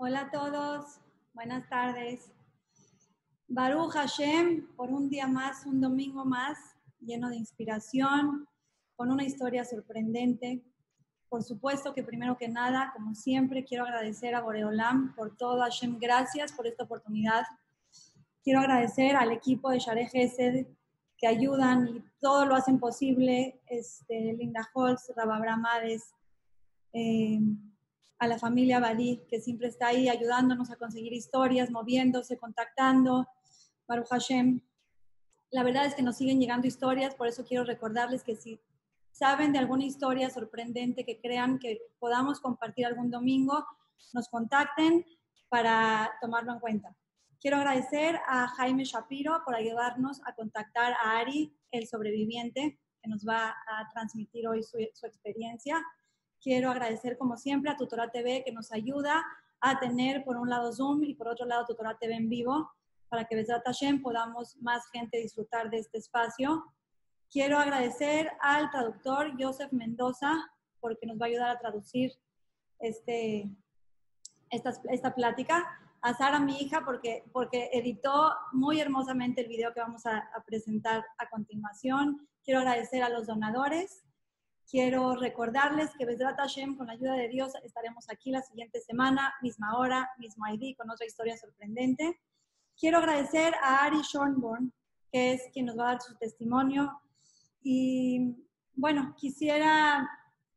Hola a todos, buenas tardes. Baruch Hashem, por un día más, un domingo más, lleno de inspiración, con una historia sorprendente. Por supuesto que primero que nada, como siempre, quiero agradecer a Boreolam por todo. Hashem, gracias por esta oportunidad. Quiero agradecer al equipo de Share Gesed que ayudan y todo lo hacen posible. Este, Linda Holz, Rababramades, eh, a la familia Badí, que siempre está ahí ayudándonos a conseguir historias, moviéndose, contactando. Baruch Hashem. La verdad es que nos siguen llegando historias, por eso quiero recordarles que si saben de alguna historia sorprendente que crean que podamos compartir algún domingo, nos contacten para tomarlo en cuenta. Quiero agradecer a Jaime Shapiro por ayudarnos a contactar a Ari, el sobreviviente, que nos va a transmitir hoy su, su experiencia. Quiero agradecer, como siempre, a Tutora TV, que nos ayuda a tener, por un lado, Zoom y por otro lado, Tutora TV en vivo, para que Besrat Hashem podamos más gente disfrutar de este espacio. Quiero agradecer al traductor Joseph Mendoza, porque nos va a ayudar a traducir este, esta, esta plática. A Sara, mi hija, porque, porque editó muy hermosamente el video que vamos a, a presentar a continuación. Quiero agradecer a los donadores Quiero recordarles que Besrat Hashem, con la ayuda de Dios, estaremos aquí la siguiente semana, misma hora, mismo ID, con otra historia sorprendente. Quiero agradecer a Ari Schornborn, que es quien nos va a dar su testimonio. Y bueno, quisiera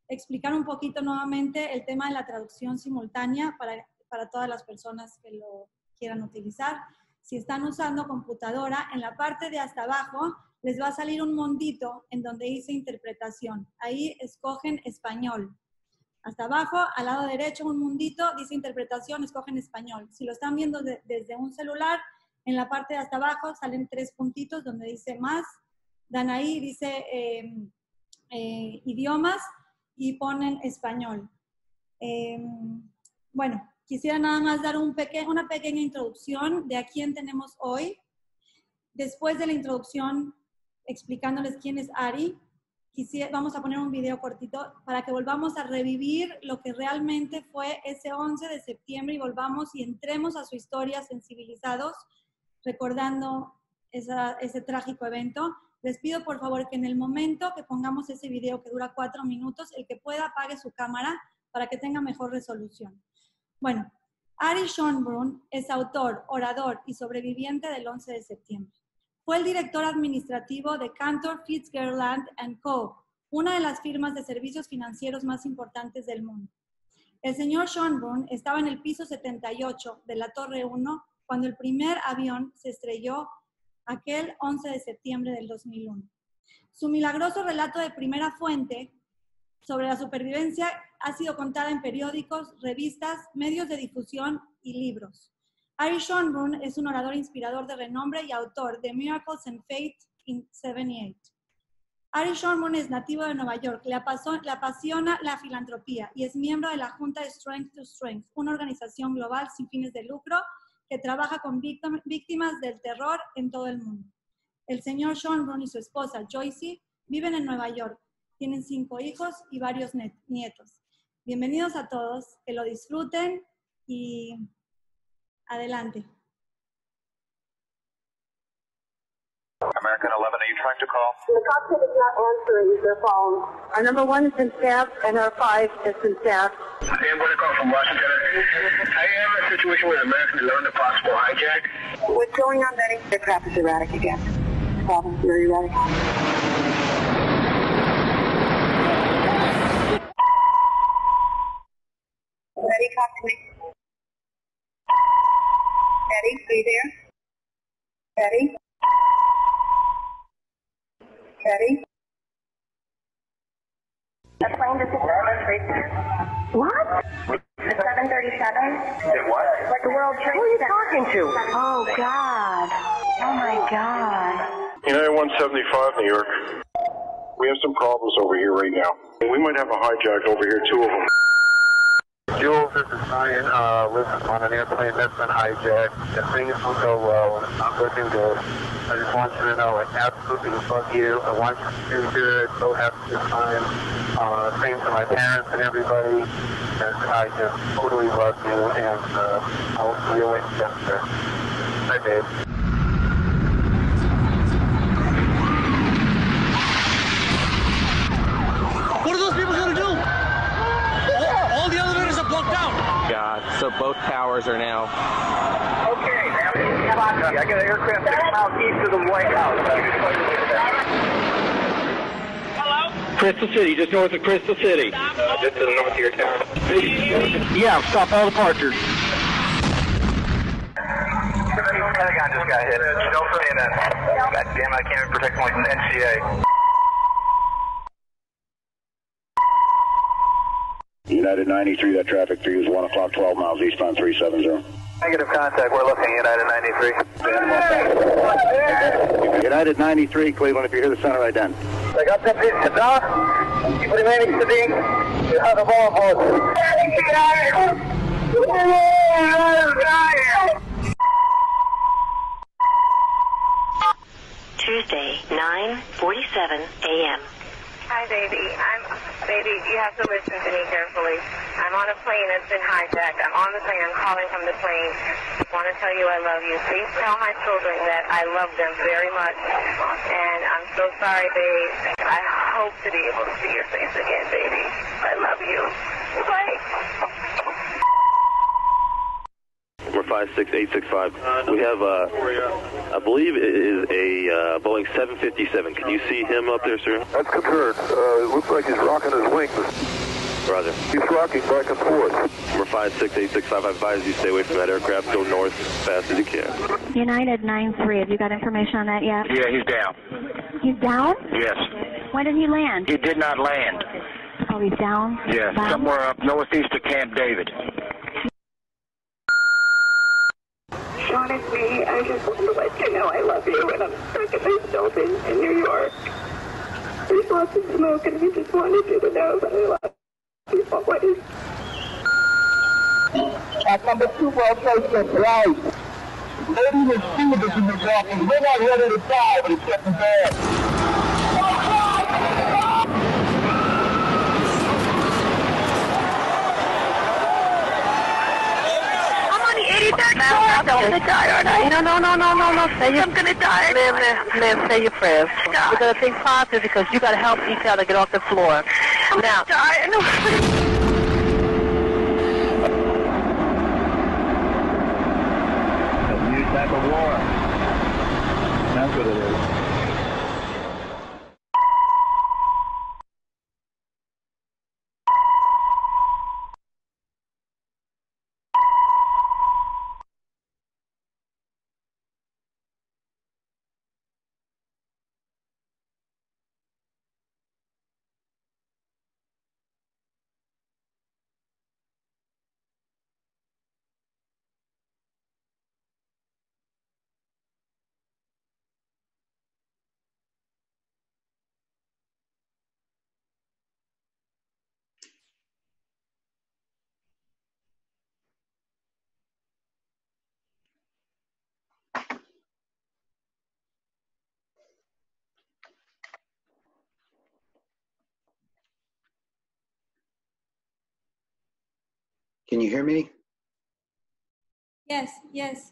explicar un poquito nuevamente el tema de la traducción simultánea para, para todas las personas que lo quieran utilizar. Si están usando computadora, en la parte de hasta abajo les va a salir un mondito en donde dice interpretación. Ahí escogen español. Hasta abajo, al lado derecho, un mundito, dice interpretación, escogen español. Si lo están viendo desde un celular, en la parte de hasta abajo salen tres puntitos donde dice más. Dan ahí, dice eh, eh, idiomas y ponen español. Eh, bueno, quisiera nada más dar una pequeña introducción de a quién tenemos hoy. Después de la introducción, explicándoles quién es Ari. Quisiera, vamos a poner un video cortito para que volvamos a revivir lo que realmente fue ese 11 de septiembre y volvamos y entremos a su historia sensibilizados, recordando ese trágico evento. Les pido por favor que en el momento que pongamos ese video que dura cuatro minutos, el que pueda apague su cámara para que tenga mejor resolución. Bueno, Ari Schonbrunn es autor, orador y sobreviviente del 11 de septiembre. Fue el director administrativo de Cantor Fitzgerald Co., una de las firmas de servicios financieros más importantes del mundo. El señor Schonbrunn estaba en el piso 78 de la Torre 1 cuando el primer avión se estrelló aquel 11 de septiembre del 2001. Su milagroso relato de primera fuente sobre la supervivencia ha sido contada en periódicos, revistas, medios de difusión y libros. Ari Schonbrunn es un orador inspirador de renombre y autor de Miracles and Faith in 78. Ari Schonbrunn es nativo de Nueva York, le, apasiona la filantropía y es miembro de la Junta de Strength to Strength, una organización global sin fines de lucro que trabaja con víctimas del terror en todo el mundo. El señor Schonbrunn y su esposa Joycey viven en Nueva York, tienen cinco hijos y varios nietos. Bienvenidos a todos, que lo disfruten y Adelante. American 11, are you trying to call? The cockpit is not answering their phone. Our number one has been staffed, and our five has been staffed. I am going to call from Washington. I am in a situation with American 11, a possible hijack. What's going on, Betty? The crap is erratic again. Problem, very erratic. Betty, talk to me. Betty, are you there? Betty? Betty? A plane to What? The 737? Did what? Like the World Trade Who are you talking to? Oh, God. Oh, my God. United 175, New York. We have some problems over here right now. We might have a hijack over here, two of them. Jules, this is Ryan. Uh, listen, on an airplane that's been hijacked. The things will go well, looking good. I just want you to know I absolutely love you. I want you to do good. So have a good time. Uh, same to my parents and everybody. And I just totally love you. And uh, I'll see you in Chester. Bye, babe. What are those people going to do? All, all the elevators are blocked out. God, so both towers are now. Okay, I got an aircraft six miles east of the White House. Hello? Crystal City, just north of Crystal City. Uh, just to the north of your town. Yeah, stop all departures. Pentagon just got hit. No CNN. God damn it, I can't even protect my NCA. United 93, that traffic for you is 1 o'clock, 12 miles eastbound 370. Negative contact, we're looking United 93. United 93, Cleveland, if you hear the center right then. I got that piece to dock. Keep remaining sitting. You have a ball boys. Tuesday, 9.47 a.m. Hi, baby. I'm baby. You have to listen to me carefully. I'm on a plane that's been hijacked. I'm on the plane. I'm calling from the plane. I want to tell you I love you. Please tell my children that I love them very much. And I'm so sorry, babe. I hope to be able to see your face again, baby. I love you. Bye. We're 56865. We have, uh, I believe it is a uh, Boeing 757. Can you see him up there, sir? That's confirmed. Uh, it looks like he's rocking his wings. Roger. He's rocking back and forth. Number 56865. I advise you stay away from that aircraft. Go north as fast as you can. United 9-3, have you got information on that yet? Yeah, he's down. He's down? Yes. When did he land? He did not land. Oh, he's down? Yes, Bound? somewhere up northeast of Camp David. It's me. I just want to let you know I love you, and I'm stuck in this building in New York. There's lots of smoke, and I just wanted you to know that I love you always. At number two World Trade Center, right. Lady and stewardess in the office. We're not ready to die, but it's getting bad. I'm on the 83rd floor. I'm gonna die, aren't I? No, no, no, no, no, no. Say I'm gonna die. Ma'am, ma'am, ma'am, say your prayers. God. We're going to think positive because you got to help each other get off the floor. I'm Now, gonna die. New type of war. That's what it is. Can you hear me? Yes, yes.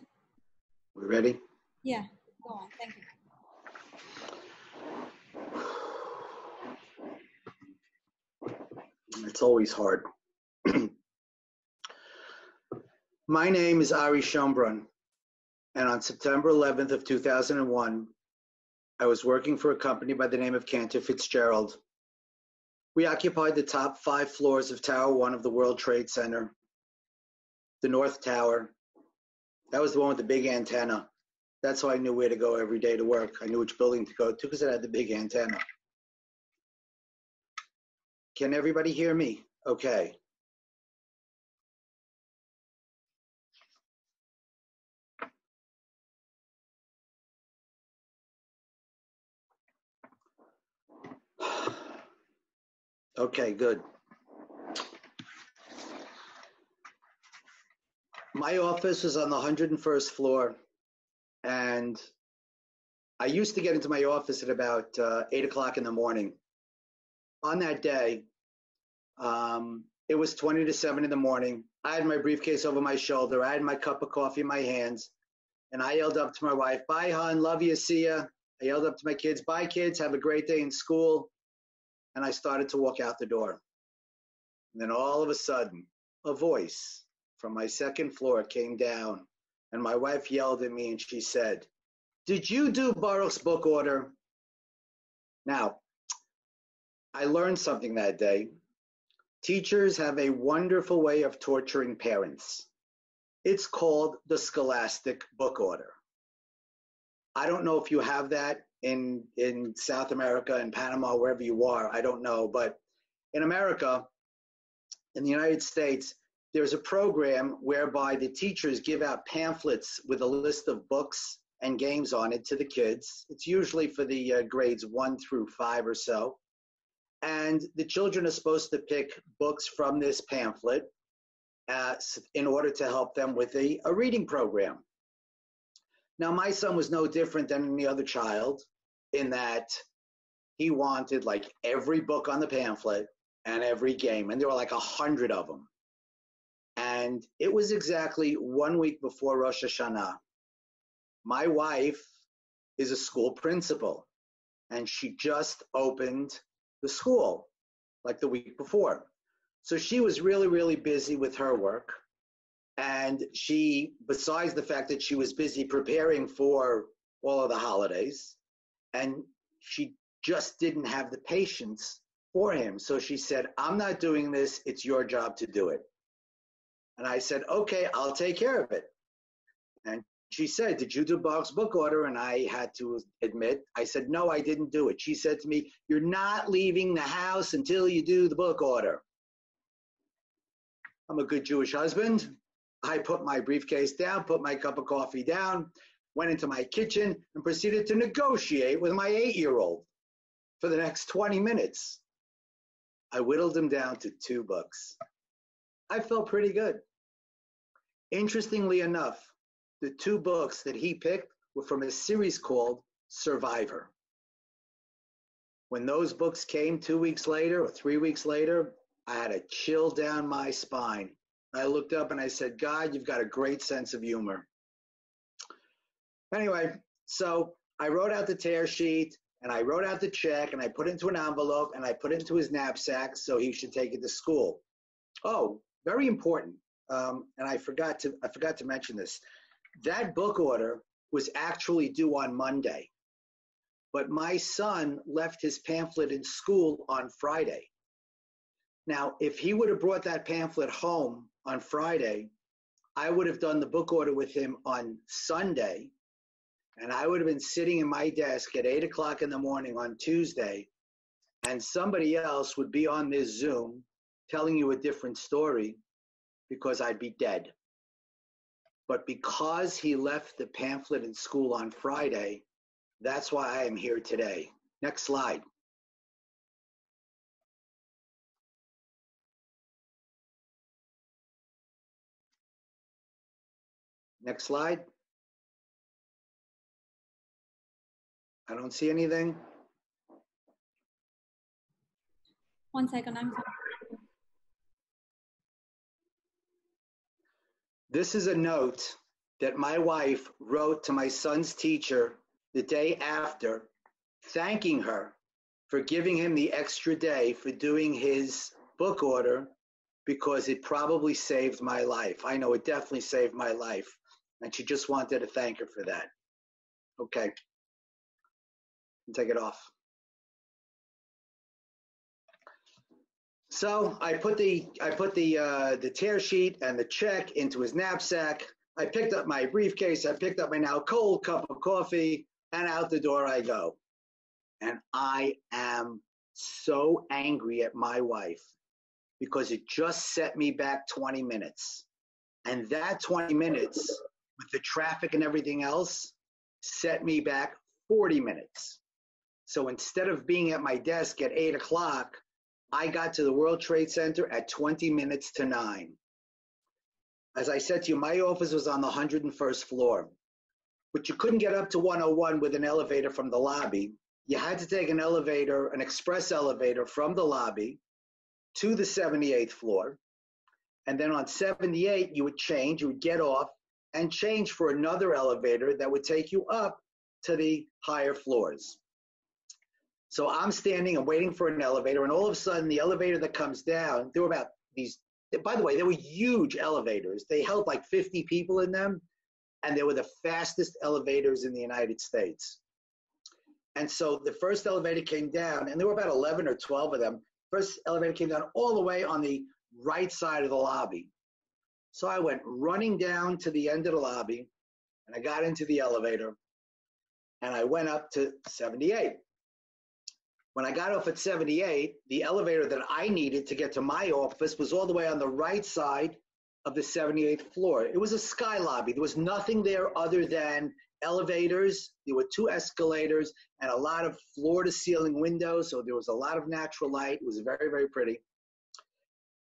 We ready? Yeah, go on. Thank you. It's always hard. My name is Ari Schonbrunn, and on September 11th of 2001, I was working for a company by the name of Cantor Fitzgerald. We occupied the top five floors of Tower 1 of the World Trade Center, the North Tower. That was the one with the big antenna. That's how I knew where to go every day to work. I knew which building to go to because it had the big antenna. Can everybody hear me? Okay. Okay, good. My office was on the 101st floor, and I used to get into my office at about uh, eight o'clock in the morning. On that day, um, it was 20 to 7 in the morning. I had my briefcase over my shoulder. I had my cup of coffee in my hands. And I yelled up to my wife, Bye, hon. Love you. See ya. I yelled up to my kids, Bye, kids. Have a great day in school. And I started to walk out the door. And then all of a sudden, a voice from my second floor came down. And my wife yelled at me and she said, Did you do Baruch's book order? Now, I learned something that day. Teachers have a wonderful way of torturing parents. It's called the Scholastic Book Order. I don't know if you have that in in South America in Panama wherever you are. I don't know, but in America, in the United States, there's a program whereby the teachers give out pamphlets with a list of books and games on it to the kids. It's usually for the uh, grades one through five or so. And the children are supposed to pick books from this pamphlet uh, in order to help them with a, a reading program. Now, my son was no different than any other child in that he wanted like every book on the pamphlet and every game, and there were like a hundred of them. And it was exactly one week before Rosh Hashanah. My wife is a school principal, and she just opened the school like the week before. So she was really, really busy with her work. And she, besides the fact that she was busy preparing for all of the holidays, and she just didn't have the patience for him. So she said, I'm not doing this. It's your job to do it. And I said, okay, I'll take care of it. And she said, Did you do Bob's book order? And I had to admit, I said, No, I didn't do it. She said to me, You're not leaving the house until you do the book order. I'm a good Jewish husband. I put my briefcase down, put my cup of coffee down, went into my kitchen, and proceeded to negotiate with my eight year old for the next 20 minutes. I whittled him down to two books. I felt pretty good. Interestingly enough, the two books that he picked were from a series called Survivor. When those books came two weeks later or three weeks later, I had a chill down my spine. I looked up and I said, God, you've got a great sense of humor. Anyway, so I wrote out the tear sheet and I wrote out the check and I put it into an envelope and I put it into his knapsack so he should take it to school. Oh, very important. Um, and I forgot to I forgot to mention this. That book order was actually due on Monday, but my son left his pamphlet in school on Friday. Now, if he would have brought that pamphlet home on Friday, I would have done the book order with him on Sunday, and I would have been sitting in my desk at eight o'clock in the morning on Tuesday, and somebody else would be on this Zoom telling you a different story because I'd be dead. But because he left the pamphlet in school on Friday, that's why I am here today. Next slide. Next slide. I don't see anything. One second, I'm sorry. This is a note that my wife wrote to my son's teacher the day after, thanking her for giving him the extra day for doing his book order because it probably saved my life. I know it definitely saved my life. And she just wanted to thank her for that. Okay. Take it off. So I put the I put the uh, the tear sheet and the check into his knapsack. I picked up my briefcase. I picked up my now cold cup of coffee, and out the door I go. And I am so angry at my wife because it just set me back 20 minutes. And that 20 minutes with the traffic and everything else set me back 40 minutes. So instead of being at my desk at eight o'clock, I got to the World Trade Center at 20 minutes to nine. As I said to you, my office was on the 101st floor. but you couldn't get up to 101 with an elevator from the lobby. You had to take an elevator, an express elevator from the lobby to the 78th floor. And then on 78, you would change, you would get off and change for another elevator that would take you up to the higher floors. So I'm standing and waiting for an elevator, and all of a sudden, the elevator that comes down, there were about these, by the way, they were huge elevators. They held like 50 people in them, and they were the fastest elevators in the United States. And so the first elevator came down, and there were about 11 or 12 of them. First elevator came down all the way on the right side of the lobby. So I went running down to the end of the lobby, and I got into the elevator, and I went up to 78. When I got off at 78, the elevator that I needed to get to my office was all the way on the right side of the 78th floor. It was a sky lobby. There was nothing there other than elevators. There were two escalators and a lot of floor to ceiling windows. So there was a lot of natural light. It was very, very pretty.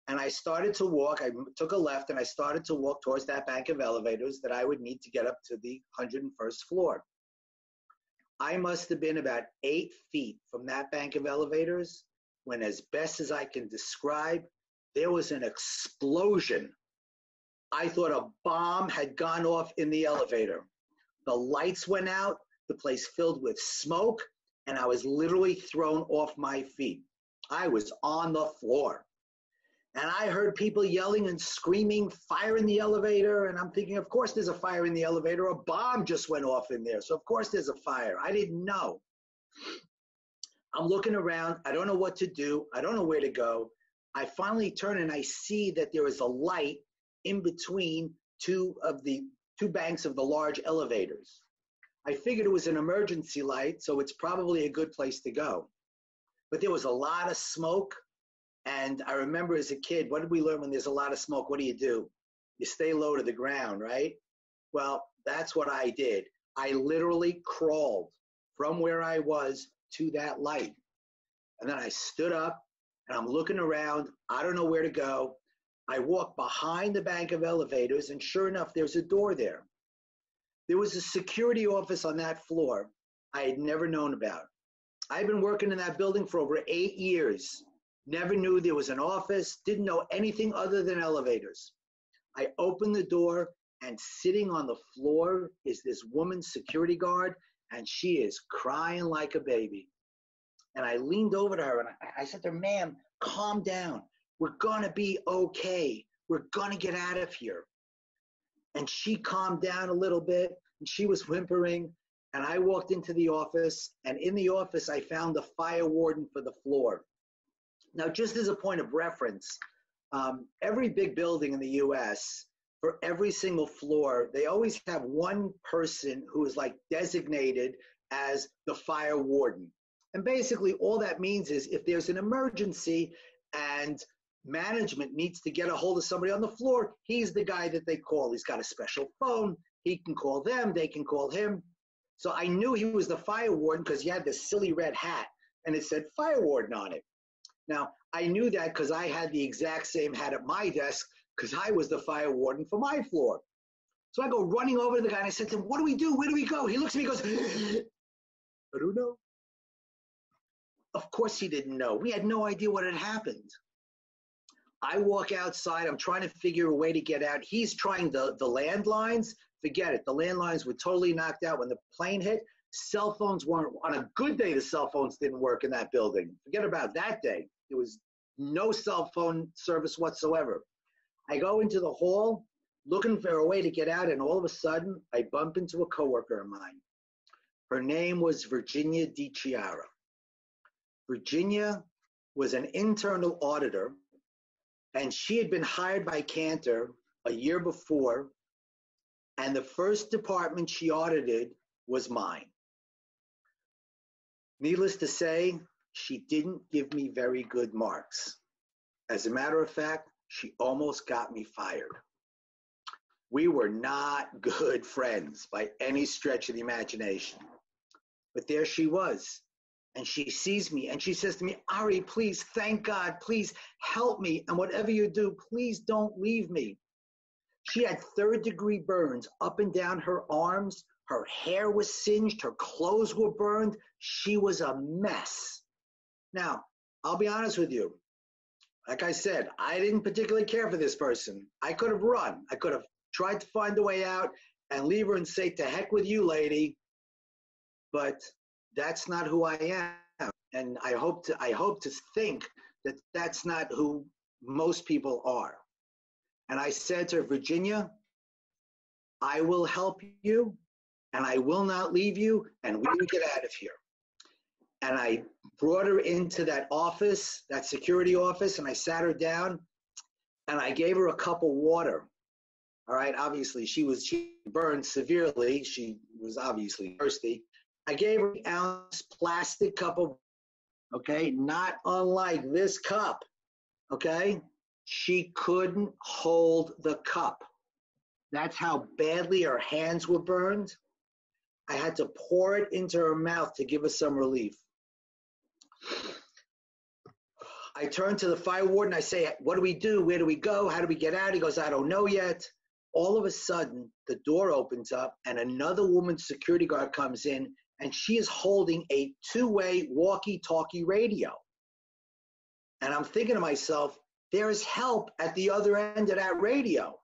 And I started to walk. I took a left and I started to walk towards that bank of elevators that I would need to get up to the 101st floor. I must have been about eight feet from that bank of elevators when, as best as I can describe, there was an explosion. I thought a bomb had gone off in the elevator. The lights went out, the place filled with smoke, and I was literally thrown off my feet. I was on the floor. And I heard people yelling and screaming, fire in the elevator. And I'm thinking, of course there's a fire in the elevator. A bomb just went off in there. So, of course, there's a fire. I didn't know. I'm looking around. I don't know what to do. I don't know where to go. I finally turn and I see that there is a light in between two of the two banks of the large elevators. I figured it was an emergency light, so it's probably a good place to go. But there was a lot of smoke and I remember as a kid, what did we learn when there's a lot of smoke? What do you do? You stay low to the ground, right? Well, that's what I did. I literally crawled from where I was to that light. And then I stood up and I'm looking around. I don't know where to go. I walk behind the bank of elevators, and sure enough, there's a door there. There was a security office on that floor I had never known about. I've been working in that building for over eight years never knew there was an office, didn't know anything other than elevators. I opened the door, and sitting on the floor is this woman security guard, and she is crying like a baby. And I leaned over to her and I, I said to her, ma'am, calm down. We're gonna be okay. We're gonna get out of here. And she calmed down a little bit and she was whimpering. And I walked into the office, and in the office, I found the fire warden for the floor. Now, just as a point of reference, um, every big building in the US, for every single floor, they always have one person who is like designated as the fire warden. And basically, all that means is if there's an emergency and management needs to get a hold of somebody on the floor, he's the guy that they call. He's got a special phone. He can call them, they can call him. So I knew he was the fire warden because he had this silly red hat and it said fire warden on it. Now, I knew that because I had the exact same hat at my desk because I was the fire warden for my floor. So I go running over to the guy and I said to him, What do we do? Where do we go? He looks at me and goes, I don't know. Of course, he didn't know. We had no idea what had happened. I walk outside. I'm trying to figure a way to get out. He's trying the, the landlines. Forget it. The landlines were totally knocked out when the plane hit. Cell phones weren't, on a good day, the cell phones didn't work in that building. Forget about that day. There was no cell phone service whatsoever. I go into the hall looking for a way to get out, and all of a sudden, I bump into a coworker of mine. Her name was Virginia DiChiara. Virginia was an internal auditor, and she had been hired by Cantor a year before, and the first department she audited was mine. Needless to say, she didn't give me very good marks. As a matter of fact, she almost got me fired. We were not good friends by any stretch of the imagination. But there she was. And she sees me and she says to me, Ari, please, thank God, please help me. And whatever you do, please don't leave me. She had third degree burns up and down her arms Her hair was singed, her clothes were burned. She was a mess. Now, I'll be honest with you. Like I said, I didn't particularly care for this person. I could have run. I could have tried to find a way out and leave her and say, to heck with you, lady. But that's not who I am. And I hope to, I hope to think that that's not who most people are. And I said to her, Virginia, I will help you and I will not leave you and we will get out of here. And I brought her into that office, that security office, and I sat her down and I gave her a cup of water. All right, obviously she was she burned severely. She was obviously thirsty. I gave her an ounce plastic cup of okay, not unlike this cup. Okay? She couldn't hold the cup. That's how badly her hands were burned. I had to pour it into her mouth to give her some relief. I turn to the fire warden. I say, What do we do? Where do we go? How do we get out? He goes, I don't know yet. All of a sudden, the door opens up, and another woman security guard comes in, and she is holding a two way walkie talkie radio. And I'm thinking to myself, there is help at the other end of that radio.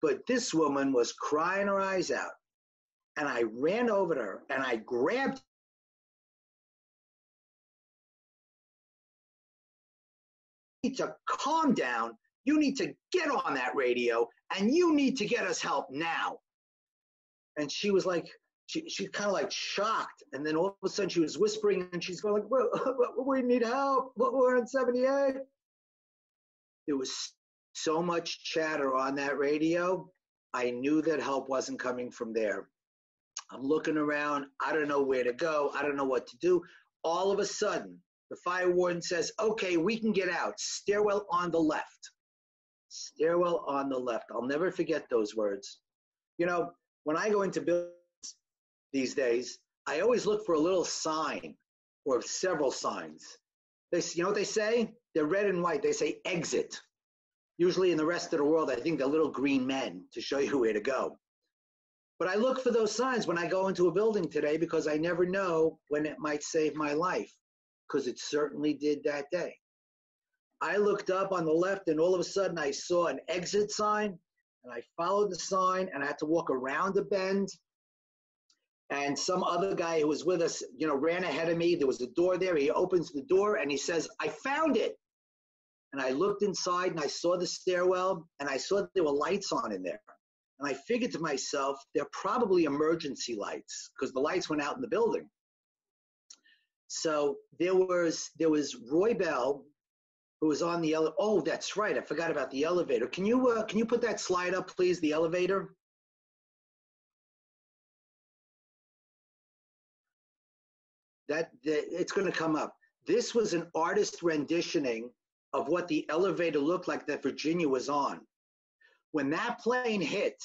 But this woman was crying her eyes out. And I ran over to her and I grabbed need to calm down. You need to get on that radio and you need to get us help now. And she was like, she, she kind of like shocked. And then all of a sudden she was whispering and she's going like, we need help. We're on 78. There was so much chatter on that radio. I knew that help wasn't coming from there. I'm looking around. I don't know where to go. I don't know what to do. All of a sudden, the fire warden says, okay, we can get out. Stairwell on the left. Stairwell on the left. I'll never forget those words. You know, when I go into buildings these days, I always look for a little sign or several signs. They, you know what they say? They're red and white. They say exit. Usually in the rest of the world, I think they're little green men to show you where to go. But I look for those signs when I go into a building today because I never know when it might save my life because it certainly did that day. I looked up on the left and all of a sudden I saw an exit sign and I followed the sign and I had to walk around a bend. And some other guy who was with us, you know, ran ahead of me. There was a door there. He opens the door and he says, I found it. And I looked inside and I saw the stairwell and I saw there were lights on in there. And I figured to myself, they're probably emergency lights because the lights went out in the building. So there was there was Roy Bell, who was on the ele- oh that's right I forgot about the elevator. Can you uh, can you put that slide up please? The elevator. That, that it's going to come up. This was an artist renditioning of what the elevator looked like that Virginia was on. When that plane hit,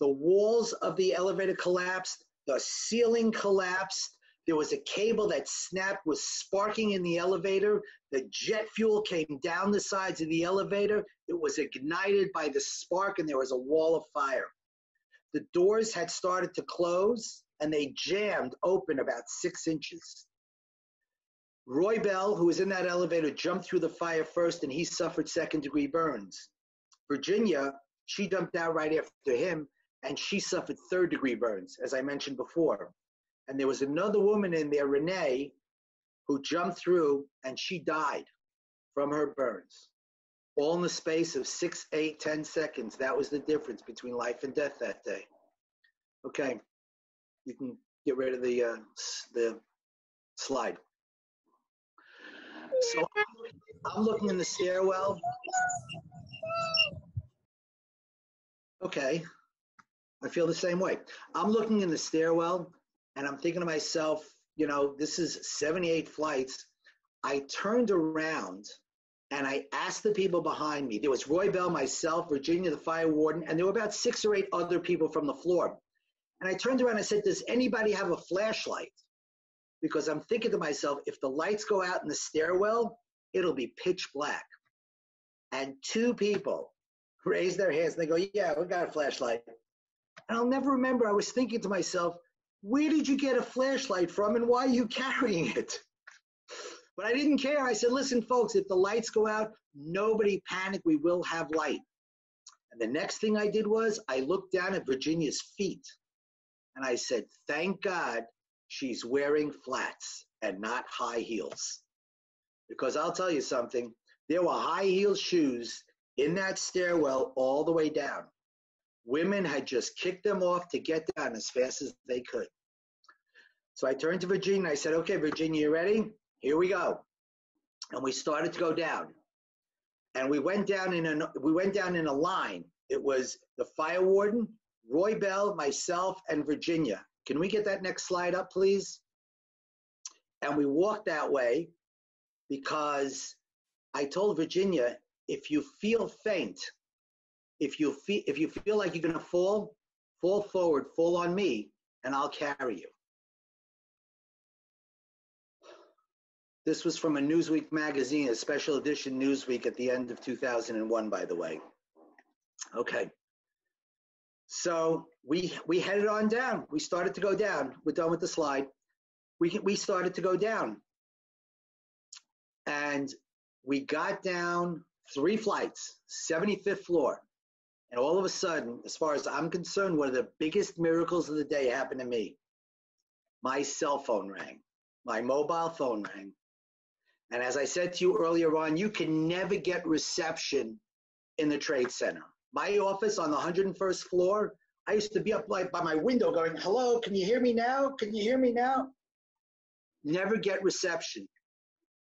the walls of the elevator collapsed, the ceiling collapsed, there was a cable that snapped, was sparking in the elevator. The jet fuel came down the sides of the elevator. It was ignited by the spark, and there was a wall of fire. The doors had started to close, and they jammed open about six inches. Roy Bell, who was in that elevator, jumped through the fire first, and he suffered second degree burns. Virginia, she jumped out right after him, and she suffered third degree burns, as I mentioned before. And there was another woman in there, Renee, who jumped through and she died from her burns. All in the space of six, eight, ten seconds. That was the difference between life and death that day. Okay, you can get rid of the uh, the slide. So I'm looking in the stairwell. Okay, I feel the same way. I'm looking in the stairwell and I'm thinking to myself, you know, this is 78 flights. I turned around and I asked the people behind me. There was Roy Bell, myself, Virginia, the fire warden, and there were about six or eight other people from the floor. And I turned around and I said, Does anybody have a flashlight? Because I'm thinking to myself, if the lights go out in the stairwell, it'll be pitch black. And two people raised their hands and they go, Yeah, we got a flashlight. And I'll never remember, I was thinking to myself, where did you get a flashlight from and why are you carrying it? But I didn't care. I said, listen, folks, if the lights go out, nobody panic. We will have light. And the next thing I did was I looked down at Virginia's feet and I said, thank God she's wearing flats and not high heels. Because I'll tell you something, there were high heel shoes in that stairwell all the way down. Women had just kicked them off to get down as fast as they could. So I turned to Virginia and I said, okay, Virginia, you ready? Here we go. And we started to go down. And we went down in a we went down in a line. It was the fire warden, Roy Bell, myself, and Virginia. Can we get that next slide up, please? And we walked that way because I told Virginia, if you feel faint, if you feel if you feel like you're gonna fall, fall forward, fall on me, and I'll carry you. This was from a Newsweek magazine, a special edition Newsweek at the end of 2001, by the way. Okay. So we we headed on down. We started to go down. We're done with the slide. We we started to go down, and we got down three flights, 75th floor, and all of a sudden, as far as I'm concerned, one of the biggest miracles of the day happened to me. My cell phone rang. My mobile phone rang. And as I said to you earlier on, you can never get reception in the Trade Center. My office on the 101st floor, I used to be up like by my window going, hello, can you hear me now? Can you hear me now? Never get reception.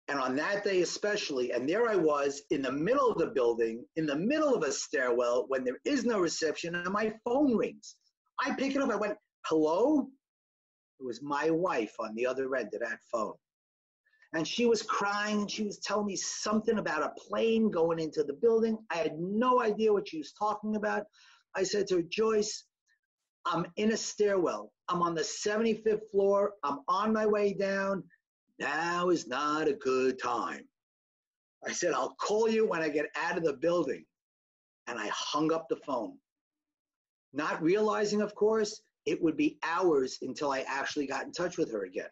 And on that day especially, and there I was in the middle of the building, in the middle of a stairwell when there is no reception and my phone rings. I pick it up, I went, hello? It was my wife on the other end of that phone and she was crying and she was telling me something about a plane going into the building. I had no idea what she was talking about. I said to her, Joyce, I'm in a stairwell. I'm on the 75th floor. I'm on my way down. Now is not a good time. I said, I'll call you when I get out of the building. And I hung up the phone. Not realizing, of course, it would be hours until I actually got in touch with her again.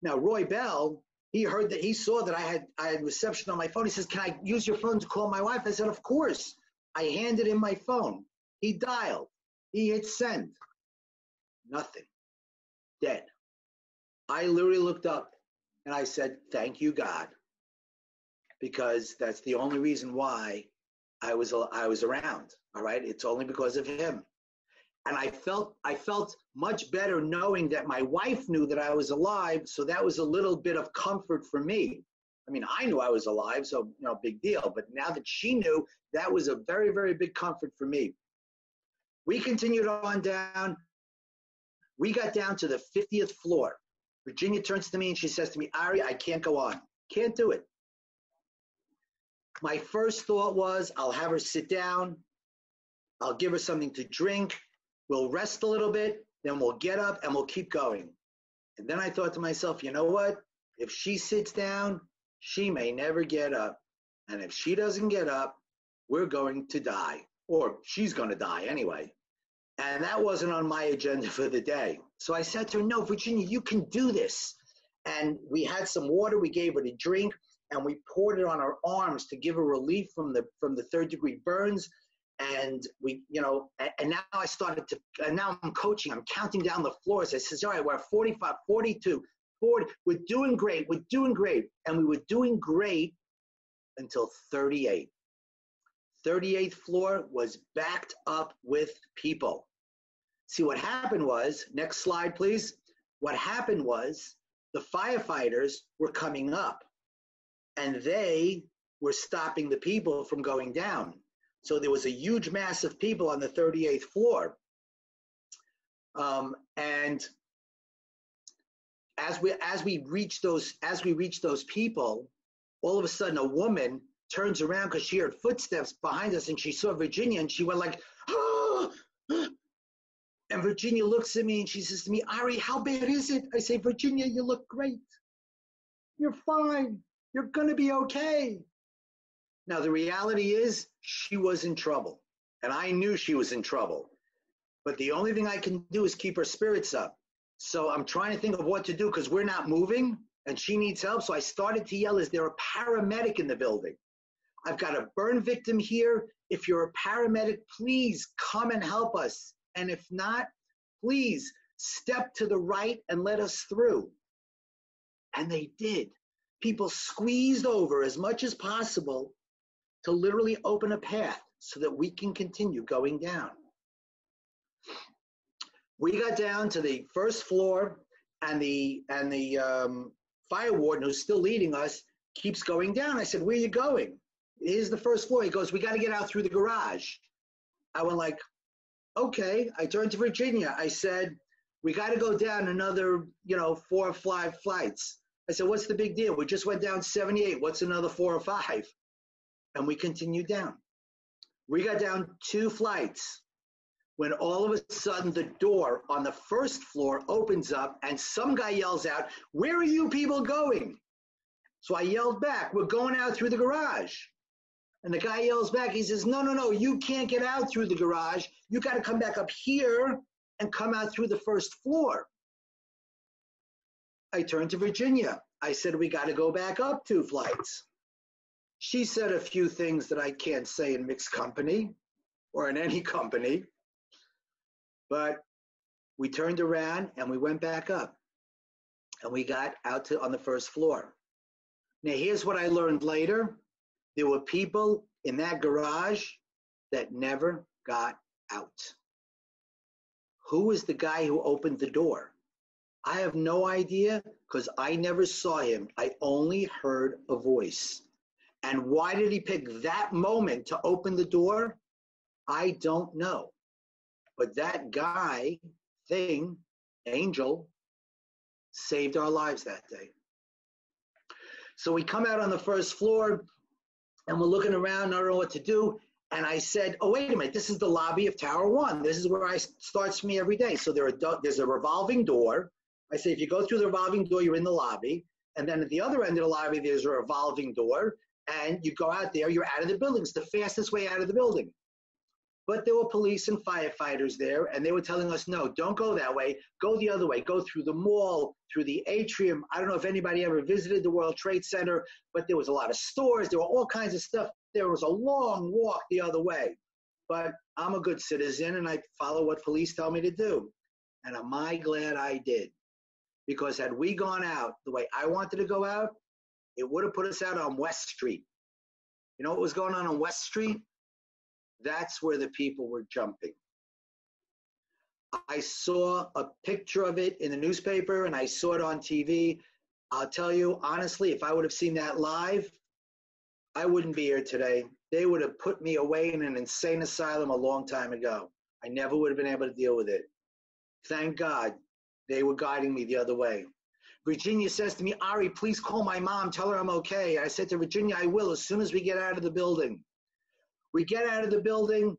Now, Roy Bell he heard that he saw that I had I had reception on my phone. He says, "Can I use your phone to call my wife?" I said, "Of course." I handed him my phone. He dialed. He hit send. Nothing. Dead. I literally looked up and I said, "Thank you, God," because that's the only reason why I was I was around. All right, it's only because of him and I felt I felt much better knowing that my wife knew that I was alive. So that was a little bit of comfort for me. I mean, I knew I was alive, so you know, big deal. But now that she knew, that was a very, very big comfort for me. We continued on down. We got down to the 50th floor. Virginia turns to me and she says to me, Ari, I can't go on. Can't do it. My first thought was, I'll have her sit down. I'll give her something to drink. We'll rest a little bit, then we'll get up and we'll keep going. And then I thought to myself, you know what? If she sits down, she may never get up. And if she doesn't get up, we're going to die, or she's going to die anyway. And that wasn't on my agenda for the day. So I said to her, No, Virginia, you can do this. And we had some water, we gave her to drink, and we poured it on her arms to give her relief from the from the third degree burns and we, you know, and now I started to, and now I'm coaching, I'm counting down the floors. I says, all right, we're at 45, 42, 40, we're doing great, we're doing great. And we were doing great until 38. 38th floor was backed up with people. See, what happened was, next slide, please. What happened was the firefighters were coming up and they were stopping the people from going down. So there was a huge mass of people on the 38th floor. Um, and as we as we reach those as we reach those people, all of a sudden a woman turns around because she heard footsteps behind us and she saw Virginia and she went like, oh! and Virginia looks at me and she says to me, Ari, how bad is it? I say, Virginia, you look great. You're fine. You're gonna be okay. Now, the reality is she was in trouble, and I knew she was in trouble. But the only thing I can do is keep her spirits up. So I'm trying to think of what to do because we're not moving and she needs help. So I started to yell, Is there a paramedic in the building? I've got a burn victim here. If you're a paramedic, please come and help us. And if not, please step to the right and let us through. And they did. People squeezed over as much as possible to literally open a path so that we can continue going down. We got down to the first floor, and the and the um, fire warden who's still leading us keeps going down. I said, "Where are you going?" Here's the first floor. He goes, "We got to get out through the garage." I went like, "Okay." I turned to Virginia. I said, "We got to go down another, you know, four or five flights." I said, "What's the big deal? We just went down 78. What's another four or five? And we continued down. We got down two flights when all of a sudden the door on the first floor opens up and some guy yells out, Where are you people going? So I yelled back, We're going out through the garage. And the guy yells back, he says, No, no, no, you can't get out through the garage. You got to come back up here and come out through the first floor. I turned to Virginia. I said, We got to go back up two flights. She said a few things that I can't say in mixed company or in any company. But we turned around and we went back up and we got out to on the first floor. Now here's what I learned later. There were people in that garage that never got out. Who was the guy who opened the door? I have no idea because I never saw him. I only heard a voice. And why did he pick that moment to open the door? I don't know. But that guy, thing, angel, saved our lives that day. So we come out on the first floor and we're looking around, I don't know what to do. And I said, "Oh, wait a minute! This is the lobby of Tower One. This is where I starts me every day. So there are there's a revolving door. I say, if you go through the revolving door, you're in the lobby. And then at the other end of the lobby, there's a revolving door. And you go out there, you're out of the building. It's the fastest way out of the building. But there were police and firefighters there, and they were telling us, no, don't go that way. Go the other way. Go through the mall, through the atrium. I don't know if anybody ever visited the World Trade Center, but there was a lot of stores. There were all kinds of stuff. There was a long walk the other way. But I'm a good citizen, and I follow what police tell me to do. And am I glad I did? Because had we gone out the way I wanted to go out, it would have put us out on West Street. You know what was going on on West Street? That's where the people were jumping. I saw a picture of it in the newspaper and I saw it on TV. I'll tell you honestly, if I would have seen that live, I wouldn't be here today. They would have put me away in an insane asylum a long time ago. I never would have been able to deal with it. Thank God they were guiding me the other way. Virginia says to me, Ari, please call my mom, tell her I'm okay. I said to Virginia, I will as soon as we get out of the building. We get out of the building,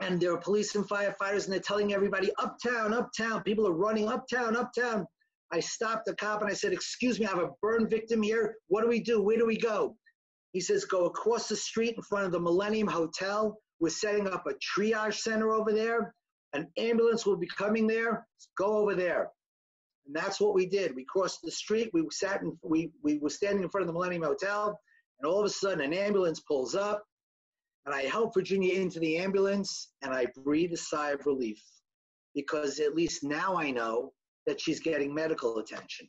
and there are police and firefighters, and they're telling everybody, uptown, uptown. People are running uptown, uptown. I stopped the cop and I said, Excuse me, I have a burn victim here. What do we do? Where do we go? He says, Go across the street in front of the Millennium Hotel. We're setting up a triage center over there. An ambulance will be coming there. Go over there. And that's what we did. We crossed the street. We sat and we, we were standing in front of the Millennium Hotel. And all of a sudden, an ambulance pulls up and I help Virginia into the ambulance and I breathe a sigh of relief because at least now I know that she's getting medical attention.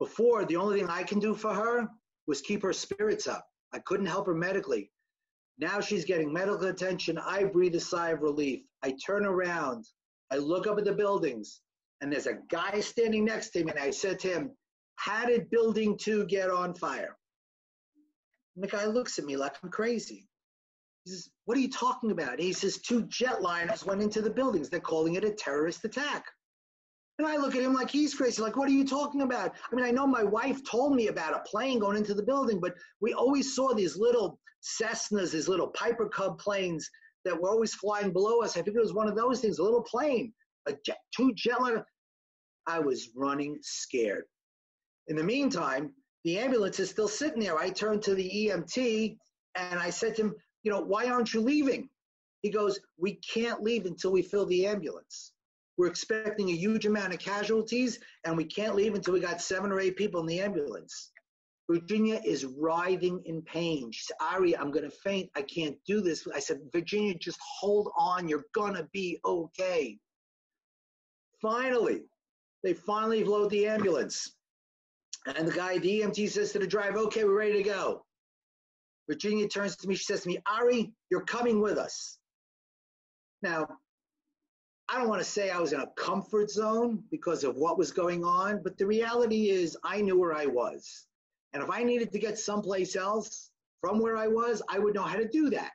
Before, the only thing I can do for her was keep her spirits up. I couldn't help her medically. Now she's getting medical attention. I breathe a sigh of relief. I turn around. I look up at the buildings, and there's a guy standing next to me. And I said to him, How did building two get on fire? And the guy looks at me like I'm crazy. He says, What are you talking about? He says, Two jetliners went into the buildings. They're calling it a terrorist attack. And I look at him like he's crazy. Like, what are you talking about? I mean, I know my wife told me about a plane going into the building, but we always saw these little Cessnas, these little Piper Cub planes that were always flying below us. I think it was one of those things, a little plane, a jet, two jetliner. I was running scared. In the meantime, the ambulance is still sitting there. I turned to the EMT and I said to him, you know, why aren't you leaving? He goes, We can't leave until we fill the ambulance. We're expecting a huge amount of casualties, and we can't leave until we got seven or eight people in the ambulance. Virginia is writhing in pain. She said, Ari, I'm going to faint. I can't do this. I said, Virginia, just hold on. You're going to be okay. Finally, they finally load the ambulance. And the guy, the EMT says to the driver, okay, we're ready to go. Virginia turns to me, she says to me, Ari, you're coming with us. Now, I don't want to say I was in a comfort zone because of what was going on, but the reality is I knew where I was. And if I needed to get someplace else from where I was, I would know how to do that.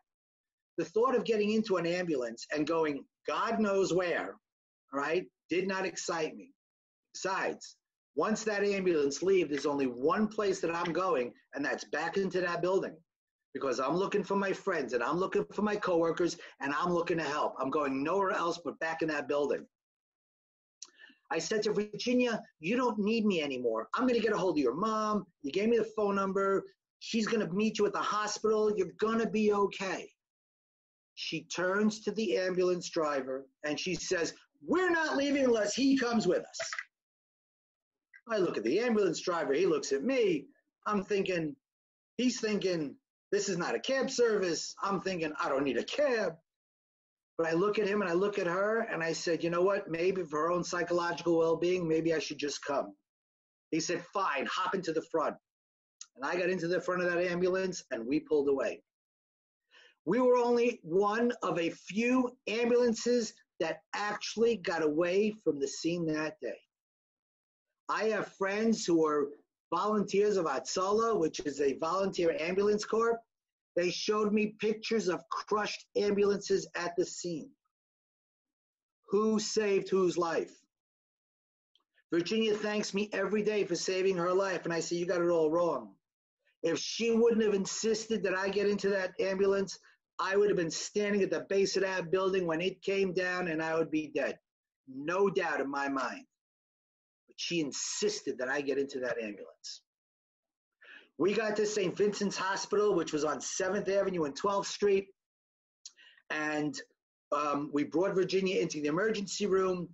The thought of getting into an ambulance and going, God knows where, right, did not excite me. Besides, once that ambulance leaves, there's only one place that I'm going, and that's back into that building because I'm looking for my friends and I'm looking for my coworkers and I'm looking to help. I'm going nowhere else but back in that building. I said to Virginia, You don't need me anymore. I'm going to get a hold of your mom. You gave me the phone number. She's going to meet you at the hospital. You're going to be okay. She turns to the ambulance driver and she says, We're not leaving unless he comes with us. I look at the ambulance driver. He looks at me. I'm thinking, he's thinking, this is not a cab service. I'm thinking, I don't need a cab. But I look at him and I look at her and I said, you know what? Maybe for her own psychological well being, maybe I should just come. He said, fine, hop into the front. And I got into the front of that ambulance and we pulled away. We were only one of a few ambulances that actually got away from the scene that day. I have friends who are volunteers of Hatzalah, which is a volunteer ambulance corps. They showed me pictures of crushed ambulances at the scene. Who saved whose life? Virginia thanks me every day for saving her life, and I say, You got it all wrong. If she wouldn't have insisted that I get into that ambulance, I would have been standing at the base of that building when it came down and I would be dead. No doubt in my mind. She insisted that I get into that ambulance. We got to St. Vincent's Hospital, which was on 7th Avenue and 12th Street. And um, we brought Virginia into the emergency room,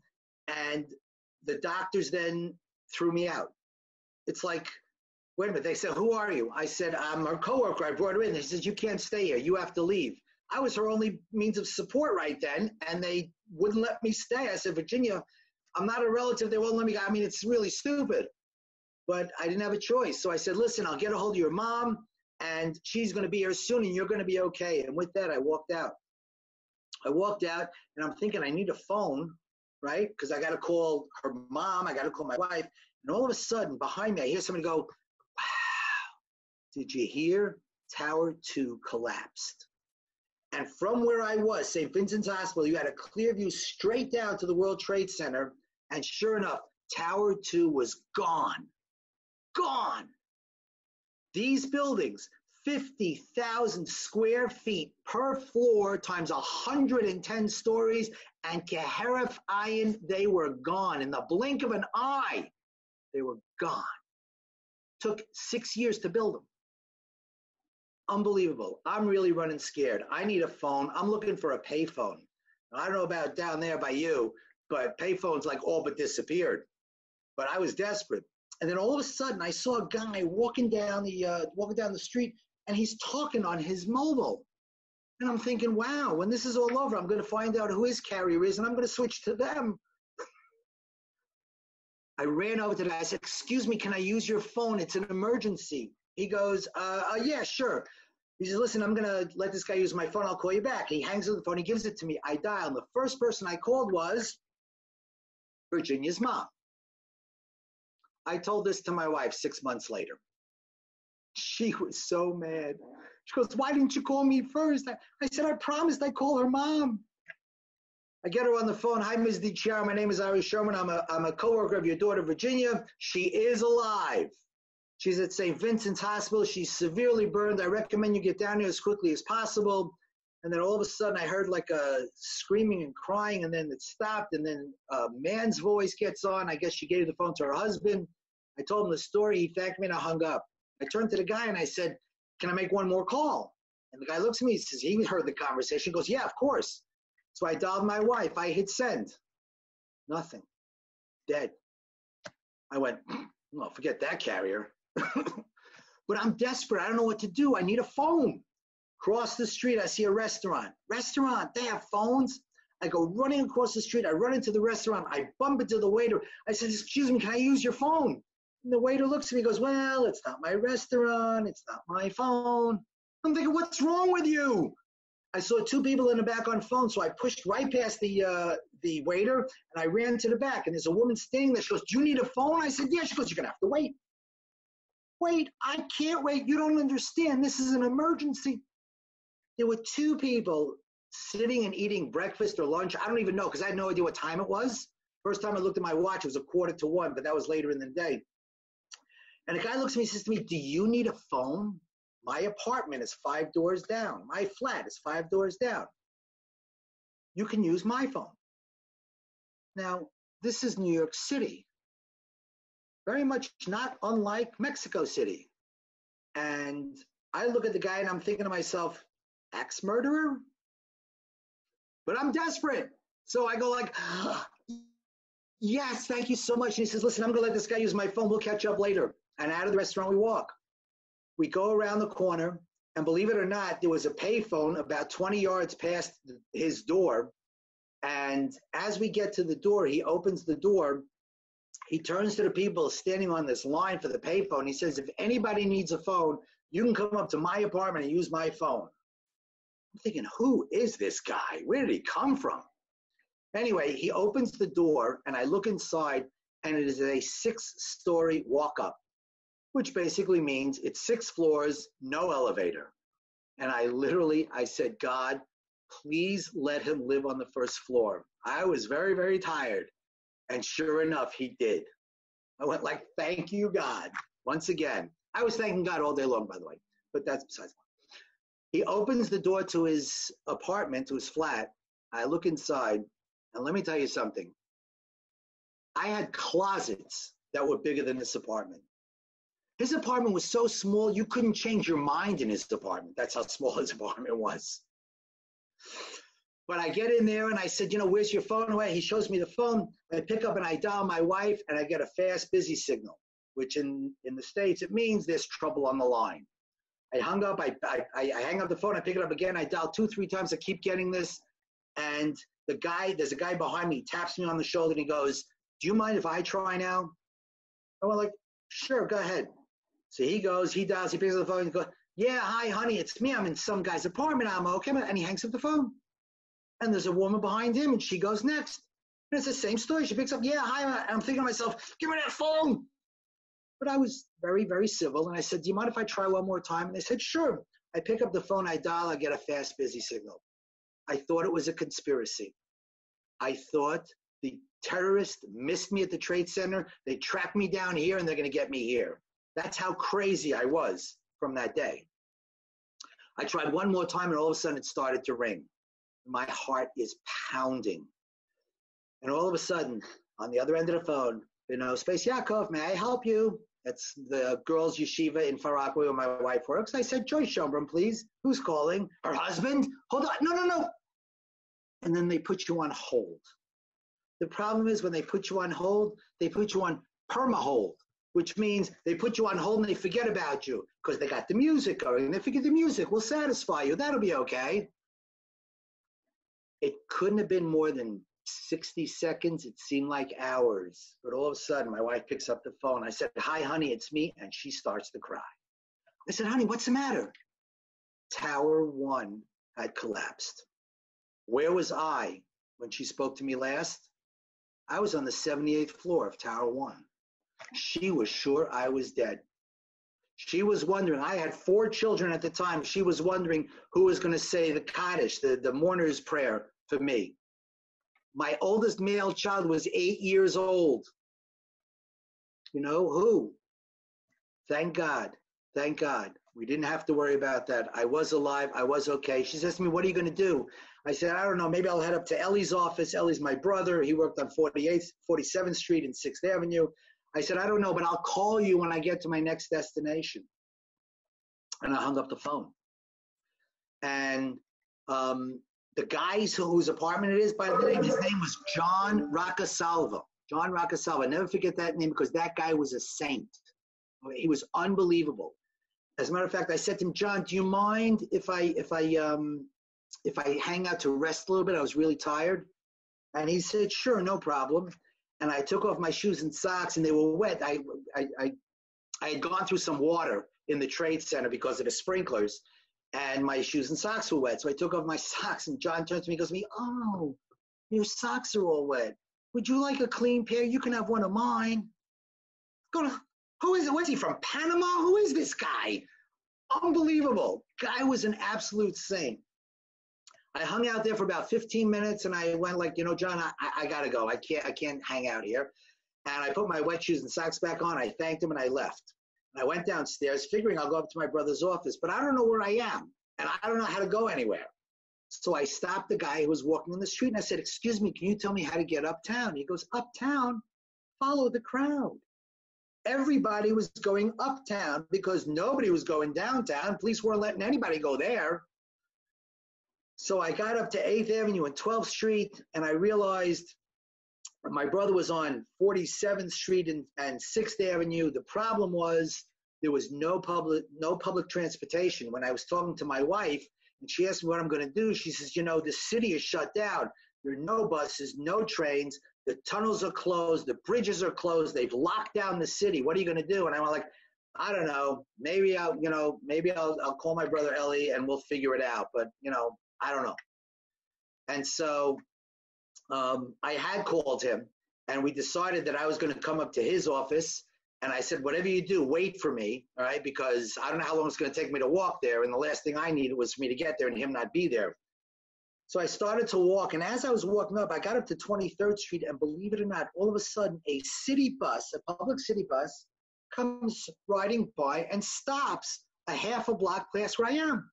and the doctors then threw me out. It's like, wait a minute. They said, Who are you? I said, I'm her coworker. I brought her in. They said, You can't stay here. You have to leave. I was her only means of support right then, and they wouldn't let me stay. I said, Virginia, I'm not a relative. They won't let me go. I mean, it's really stupid. But I didn't have a choice. So I said, Listen, I'll get a hold of your mom, and she's going to be here soon, and you're going to be okay. And with that, I walked out. I walked out, and I'm thinking, I need a phone, right? Because I got to call her mom, I got to call my wife. And all of a sudden, behind me, I hear somebody go, wow, did you hear? Tower 2 collapsed. And from where I was, St. Vincent's Hospital, you had a clear view straight down to the World Trade Center. And sure enough, Tower 2 was gone. Gone. These buildings, 50,000 square feet per floor times 110 stories, and Keheref Ayin, they were gone. In the blink of an eye, they were gone. Took six years to build them unbelievable. I'm really running scared. I need a phone. I'm looking for a payphone. I don't know about down there by you, but payphones like all but disappeared. But I was desperate. And then all of a sudden, I saw a guy walking down the uh, walking down the street, and he's talking on his mobile. And I'm thinking, wow, when this is all over, I'm going to find out who his carrier is, and I'm going to switch to them. I ran over to that. I said, "Excuse me, can I use your phone? It's an emergency." He goes, uh, uh, yeah, sure. He says, listen, I'm going to let this guy use my phone. I'll call you back. He hangs up the phone. He gives it to me. I dial. And the first person I called was Virginia's mom. I told this to my wife six months later. She was so mad. She goes, why didn't you call me first? I, I said, I promised I'd call her mom. I get her on the phone. Hi, Ms. DiChiara. My name is Ari Schonbrunn. I'm a, I'm a coworker of your daughter, Virginia. She is alive. She's at St. Vincent's Hospital. She's severely burned. I recommend you get down here as quickly as possible. And then all of a sudden, I heard like a screaming and crying, and then it stopped. And then a man's voice gets on. I guess she gave the phone to her husband. I told him the story. He thanked me, and I hung up. I turned to the guy and I said, "Can I make one more call?" And the guy looks at me, he says, he heard the conversation. He goes, yeah, of course. So I dialed my wife. I hit send. Nothing. Dead. I went, hmm, well, forget that carrier. but I'm desperate. I don't know what to do. I need a phone. Cross the street, I see a restaurant. Restaurant, they have phones. I go running across the street. I run into the restaurant. I bump into the waiter. I said, Excuse me, can I use your phone? And the waiter looks at me and goes, Well, it's not my restaurant. It's not my phone. I'm thinking, What's wrong with you? I saw two people in the back on phone, so I pushed right past the uh, the waiter and I ran to the back. And there's a woman standing there. She goes, "Do you need a phone?" I said, "Yeah." She goes, "You're gonna have to wait." Wait, I can't wait. You don't understand. This is an emergency. There were two people sitting and eating breakfast or lunch. I don't even know because I had no idea what time it was. First time I looked at my watch, it was a quarter to one, but that was later in the day. And the guy looks at me and says to me, Do you need a phone? My apartment is five doors down. My flat is five doors down. You can use my phone. Now, this is New York City, very much not unlike Mexico City. And I look at the guy and I'm thinking to myself, ex murderer? But I'm desperate. So I go like, yes, thank you so much. And he says, listen, I'm gonna let this guy use my phone. We'll catch up later. And out of the restaurant we walk. We go around the corner, and believe it or not, there was a payphone about 20 yards past his door. And as we get to the door, he opens the door. He turns to the people standing on this line for the payphone. He says, if anybody needs a phone, you can come up to my apartment and use my phone. I'm thinking, who is this guy? Where did he come from? Anyway, he opens the door and I look inside and it is a six story walk up, which basically means it's six floors, no elevator. And I literally, I said, God, please let him live on the first floor. I was very, very tired. And sure enough, he did. I went like, thank you, God. Once again, I was thanking God all day long, by the way, but that's besides. He opens the door to his apartment, to his flat. I look inside, and let me tell you something. I had closets that were bigger than this apartment. His apartment was so small, you couldn't change your mind in his apartment. That's how small his apartment was. But I get in there and I said, you know, where's your phone away? He shows me the phone. I pick up and I dial my wife and I get a fast busy signal, which in, in the States, it means there's trouble on the line. I hung up, I, I, I hang up the phone, I pick it up again, I dial two, three times, I keep getting this. And the guy, there's a guy behind me, taps me on the shoulder and he goes, do you mind if I try now? I went like, sure, go ahead. So he goes, he dials, he picks up the phone, he goes, yeah, hi, honey, it's me. I'm in some guy's apartment. I'm okay. And he hangs up the phone. And there's a woman behind him and she goes next. And it's the same story. She picks up, yeah, hi. And I'm thinking to myself, give me that phone. But I was very, very civil. And I said, do you mind if I try one more time? And they said, sure. I pick up the phone, I dial, I get a fast, busy signal. I thought it was a conspiracy. I thought the terrorists missed me at the Trade Center. They tracked me down here and they're going to get me here. That's how crazy I was from that day. I tried one more time and all of a sudden it started to ring. My heart is pounding. And all of a sudden, on the other end of the phone, you know, Bais Yaakov, may I help you? That's the girls' yeshiva in Far Rockaway where my wife works. I said, Joyce Schonbrunn, please. Who's calling? Her husband? Hold on. No, no, no. And then they put you on hold. The problem is when they put you on hold, they put you on perma hold, which means they put you on hold and they forget about you because they got the music going. They figure the music will satisfy you. That'll be okay. It couldn't have been more than 60 seconds. It seemed like hours. But all of a sudden, my wife picks up the phone. I said, Hi, honey, it's me. And she starts to cry. I said, Honey, what's the matter? Tower one had collapsed. Where was I when she spoke to me last? I was on the 78th floor of Tower one. She was sure I was dead. She was wondering, I had four children at the time. She was wondering who was going to say the Kaddish, the, the mourner's prayer for me. My oldest male child was eight years old. You know who? Thank God. Thank God. We didn't have to worry about that. I was alive. I was okay. She says to me, What are you going to do? I said, I don't know. Maybe I'll head up to Ellie's office. Ellie's my brother. He worked on 48th, 47th Street and 6th Avenue. I said, I don't know, but I'll call you when I get to my next destination. And I hung up the phone. and um, the guys who, whose apartment it is, by the name, his name was John Roccasalva. John Roccasalva. Never forget that name because that guy was a saint. He was unbelievable. As a matter of fact, I said to him, John, do you mind if I if I um, if I hang out to rest a little bit? I was really tired. And he said, sure, no problem. And I took off my shoes and socks and they were wet. I, I, I, I had gone through some water in the trade center because of the sprinklers and my shoes and socks were wet. So I took off my socks and John turns to me and goes to me, oh, your socks are all wet. Would you like a clean pair? You can have one of mine. Go to, who is it? Was he from Panama? Who is this guy? Unbelievable. Guy was an absolute saint. I hung out there for about 15 minutes and I went like, you know, John, I, I gotta go. I can't, I can't hang out here. And I put my wet shoes and socks back on. I thanked him and I left. And I went downstairs figuring I'll go up to my brother's office, but I don't know where I am and I don't know how to go anywhere. So I stopped the guy who was walking in the street and I said, excuse me, can you tell me how to get uptown? He goes, uptown? Follow the crowd. Everybody was going uptown because nobody was going downtown. Police weren't letting anybody go there. So I got up to 8th Avenue and 12th Street, and I realized my brother was on 47th Street and, and 6th Avenue. The problem was there was no public no public transportation. When I was talking to my wife, and she asked me what I'm going to do, she says, "You know, the city is shut down. There are no buses, no trains. The tunnels are closed. The bridges are closed. They've locked down the city. What are you going to do?" And I'm like, "I don't know. Maybe I'll, you know, maybe I'll I'll call my brother Ellie and we'll figure it out. But you know, I don't know." And so um, I had called him, and we decided that I was going to come up to his office. And I said, whatever you do, wait for me, all right? Because I don't know how long it's going to take me to walk there. And the last thing I needed was for me to get there and him not be there. So I started to walk. And as I was walking up, I got up to 23rd Street. And believe it or not, all of a sudden, a city bus, a public city bus, comes riding by and stops a half a block past where I am.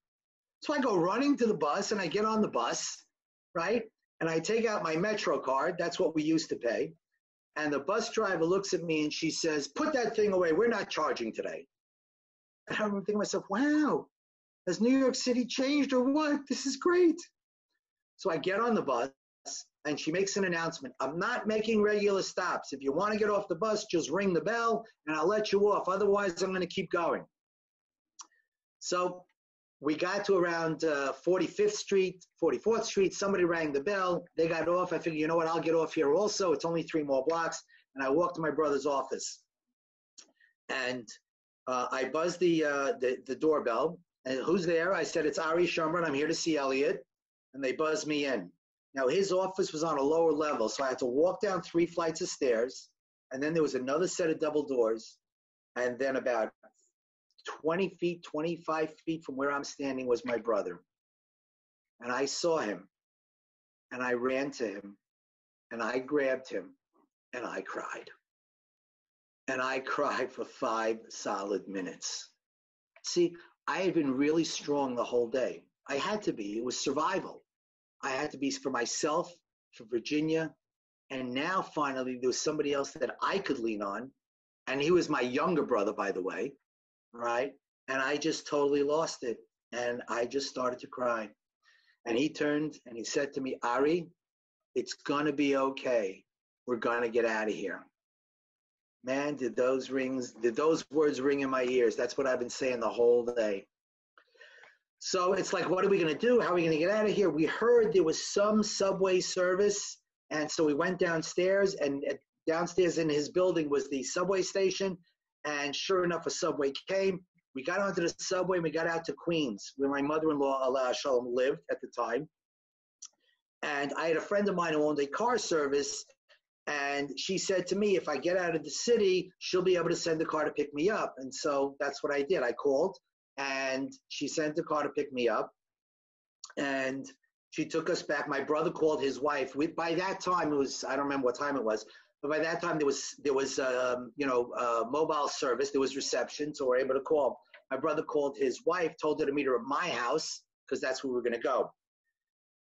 So I go running to the bus and I get on the bus, right? And I take out my Metro card. That's what we used to pay. And the bus driver looks at me and she says, Put that thing away. We're not charging today. And I'm thinking to myself, Wow, has New York City changed or what? This is great. So I get on the bus and she makes an announcement. I'm not making regular stops. If you want to get off the bus, just ring the bell and I'll let you off. Otherwise, I'm going to keep going. So we got to around uh, 45th Street, 44th Street. Somebody rang the bell. They got off. I figured, you know what? I'll get off here also. It's only three more blocks. And I walked to my brother's office. And uh, I buzzed the, uh, the, the doorbell. And who's there? I said, it's Ari Schonbrunn. I'm here to see Elliot. And they buzzed me in. Now, his office was on a lower level, so I had to walk down three flights of stairs. And then there was another set of double doors. And then about 20 feet, 25 feet from where I'm standing was my brother. And I saw him and I ran to him and I grabbed him and I cried. And I cried for five solid minutes. See, I had been really strong the whole day. I had to be. It was survival. I had to be for myself, for Virginia. And now finally, there was somebody else that I could lean on. And he was my younger brother, by the way right? And I just totally lost it. And I just started to cry. And he turned and he said to me, Ari, it's going to be okay. We're going to get out of here. Man, did those rings, did those words ring in my ears? That's what I've been saying the whole day. So it's like, what are we going to do? How are we going to get out of here? We heard there was some subway service. And so we went downstairs, and uh, downstairs in his building was the subway station. And sure enough, a subway came. We got onto the subway and we got out to Queens, where my mother-in-law, aleha shalom, lived at the time. And I had a friend of mine who owned a car service, and she said to me, if I get out of the city, she'll be able to send the car to pick me up. And so that's what I did. I called, and she sent a car to pick me up. And she took us back. My brother called his wife. We, by that time, it was, I don't remember what time it was, but by that time, there was there was um, you know uh, mobile service. There was reception, so we are able to call. My brother called his wife, told her to meet her at my house because that's where we were going to go.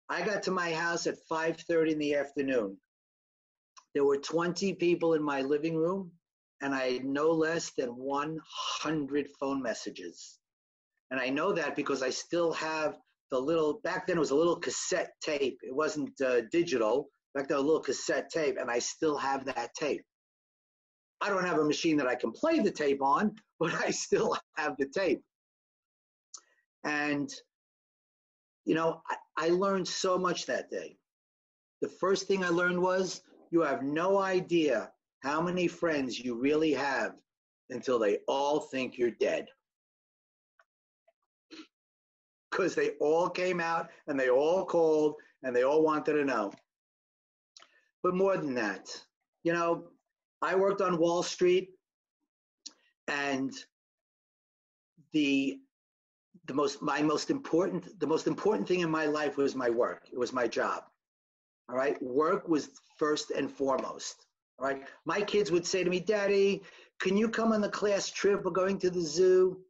I got to my house at 5:30 in the afternoon. There were 20 people in my living room, and I had no less than 100 phone messages. And I know that because I still have the little back then it was a little cassette tape. It wasn't uh, digital. Back then, a little cassette tape, and I still have that tape. I don't have a machine that I can play the tape on, but I still have the tape. And you know, I, I learned so much that day. The first thing I learned was you have no idea how many friends you really have until they all think you're dead. Because they all came out and they all called and they all wanted to know. But more than that, you know, I worked on Wall Street and the the most my most important the most important thing in my life was my work. It was my job. All right? Work was first and foremost. All right? My kids would say to me daddy can you come on the class trip? We're going to the zoo.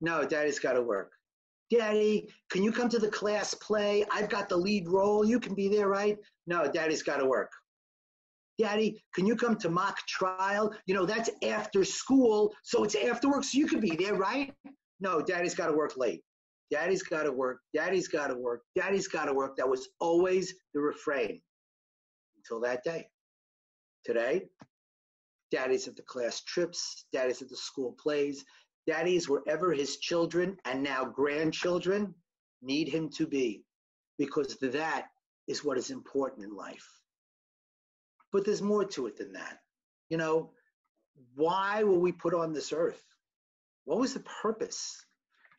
No daddy's got to work. Daddy can you come to the class play? I've got the lead role. You can be there right? No daddy's got to work Daddy, can you come to mock trial? You know, that's after school, so it's after work, so you can be there, right? No, daddy's got to work late. Daddy's got to work. Daddy's got to work. Daddy's got to work. That was always the refrain until that day. Today, daddy's at the class trips, daddy's at the school plays, daddy's wherever his children and now grandchildren need him to be, because that is what is important in life. But there's more to it than that. You know, why were we put on this earth? What was the purpose?